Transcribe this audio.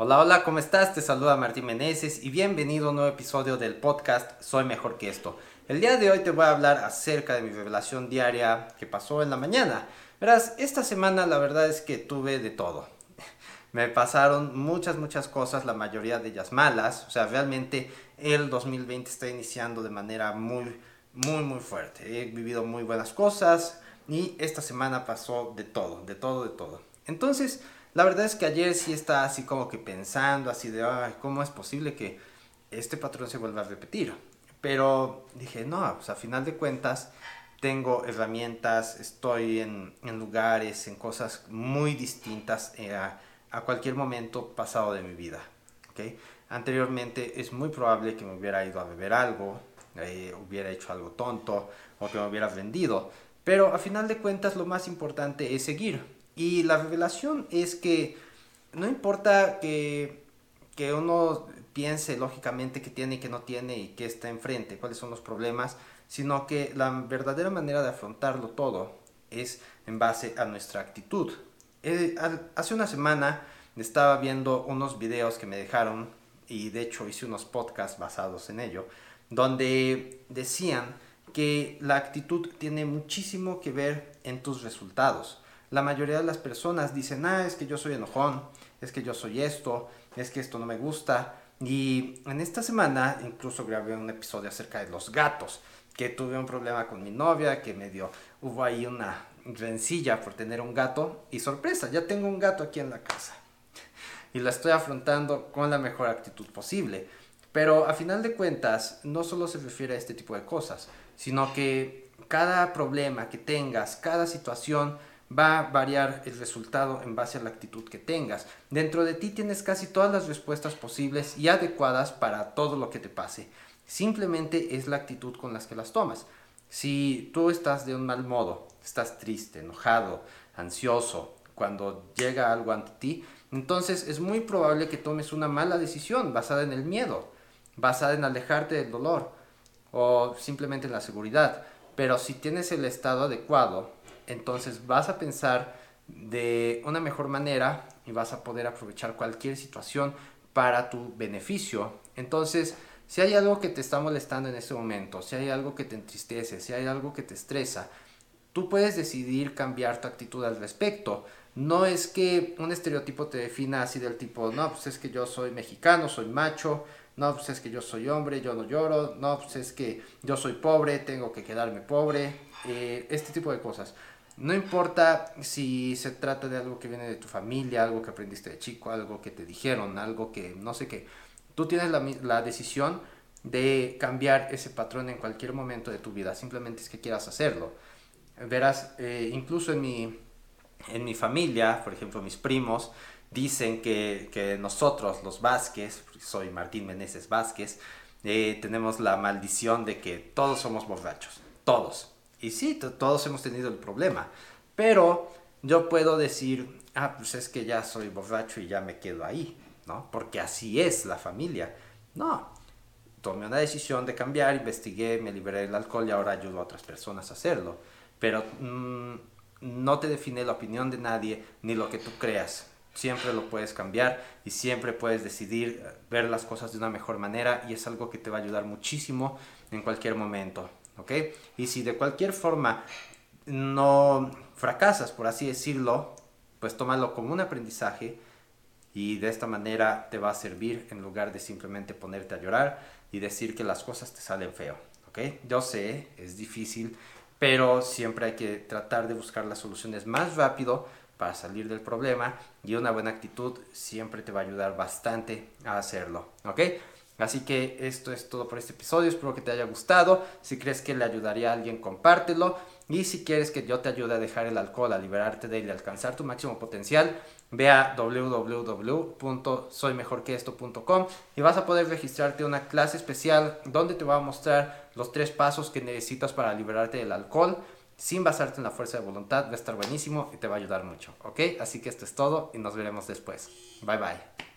Hola, hola, ¿cómo estás? Te saluda Martín Meneses y bienvenido a un nuevo episodio del podcast Soy Mejor que esto. El día de hoy te voy a hablar acerca de mi revelación diaria que pasó en la mañana. Verás, esta semana la verdad es que tuve de todo. Me pasaron muchas, muchas cosas, la mayoría de ellas malas. O sea, realmente el 2020 está iniciando de manera muy, muy, muy fuerte. He vivido muy buenas cosas y esta semana pasó de todo, de todo, de todo. Entonces, la verdad es que ayer sí estaba así como que pensando, así de, ay, ¿cómo es posible que este patrón se vuelva a repetir? Pero dije, no, pues a final de cuentas tengo herramientas, estoy en, lugares, en cosas muy distintas eh, a, cualquier momento pasado de mi vida. Anteriormente es muy probable que me hubiera ido a beber algo, eh, hubiera hecho algo tonto o que me hubiera vendido. Pero a final de cuentas lo más importante es seguir y la revelación es que no importa que, que uno piense lógicamente que tiene y que no tiene y que está enfrente, cuáles son los problemas, sino que la verdadera manera de afrontarlo todo es en base a nuestra actitud. Eh, hace una semana estaba viendo unos videos que me dejaron y de hecho hice unos podcasts basados en ello, donde decían que la actitud tiene muchísimo que ver en tus resultados la mayoría de las personas dicen, ah, es que yo soy enojón, es que yo soy esto, es que esto no me gusta. Y en esta semana incluso grabé un episodio acerca de los gatos, que tuve un problema con mi novia, que me dio, hubo ahí una rencilla por tener un gato y sorpresa, ya tengo un gato aquí en la casa. Y la estoy afrontando con la mejor actitud posible. Pero a final de cuentas, no solo se refiere a este tipo de cosas, sino que cada problema que tengas, cada situación, va a variar el resultado en base a la actitud que tengas. Dentro de ti tienes casi todas las respuestas posibles y adecuadas para todo lo que te pase. Simplemente es la actitud con las que las tomas. Si tú estás de un mal modo, estás triste, enojado, ansioso, cuando llega algo ante ti, entonces es muy probable que tomes una mala decisión basada en el miedo, basada en alejarte del dolor o simplemente en la seguridad. Pero si tienes el estado adecuado, entonces vas a pensar de una mejor manera y vas a poder aprovechar cualquier situación para tu beneficio. Entonces, si hay algo que te está molestando en este momento, si hay algo que te entristece, si hay algo que te estresa, tú puedes decidir cambiar tu actitud al respecto. No es que un estereotipo te defina así del tipo, no, pues es que yo soy mexicano, soy macho, no, pues es que yo soy hombre, yo no lloro, no, pues es que yo soy pobre, tengo que quedarme pobre, eh, este tipo de cosas. No importa si se trata de algo que viene de tu familia, algo que aprendiste de chico, algo que te dijeron, algo que no sé qué. Tú tienes la, la decisión de cambiar ese patrón en cualquier momento de tu vida. Simplemente es que quieras hacerlo. Verás, eh, incluso en mi, en mi familia, por ejemplo, mis primos, dicen que, que nosotros, los Vázquez, soy Martín Meneses Vázquez, eh, tenemos la maldición de que todos somos borrachos. Todos. Y sí, todos hemos tenido el problema, pero yo puedo decir, ah, pues es que ya soy borracho y ya me quedo ahí, ¿no? Porque así es la familia. No, tomé una decisión de cambiar, investigué, me liberé del alcohol y ahora ayudo a otras personas a hacerlo. Pero mm, no te define la opinión de nadie ni lo que tú creas. Siempre lo puedes cambiar y siempre puedes decidir ver las cosas de una mejor manera y es algo que te va a ayudar muchísimo en cualquier momento. ¿Ok? Y si de cualquier forma no fracasas, por así decirlo, pues tómalo como un aprendizaje y de esta manera te va a servir en lugar de simplemente ponerte a llorar y decir que las cosas te salen feo, ¿ok? Yo sé, es difícil, pero siempre hay que tratar de buscar las soluciones más rápido para salir del problema y una buena actitud siempre te va a ayudar bastante a hacerlo, ¿ok? Así que esto es todo por este episodio, espero que te haya gustado. Si crees que le ayudaría a alguien, compártelo. Y si quieres que yo te ayude a dejar el alcohol, a liberarte de él y alcanzar tu máximo potencial, ve a www.soymejorqueesto.com y vas a poder registrarte una clase especial donde te voy a mostrar los tres pasos que necesitas para liberarte del alcohol sin basarte en la fuerza de voluntad. Va a estar buenísimo y te va a ayudar mucho, ¿ok? Así que esto es todo y nos veremos después. Bye bye.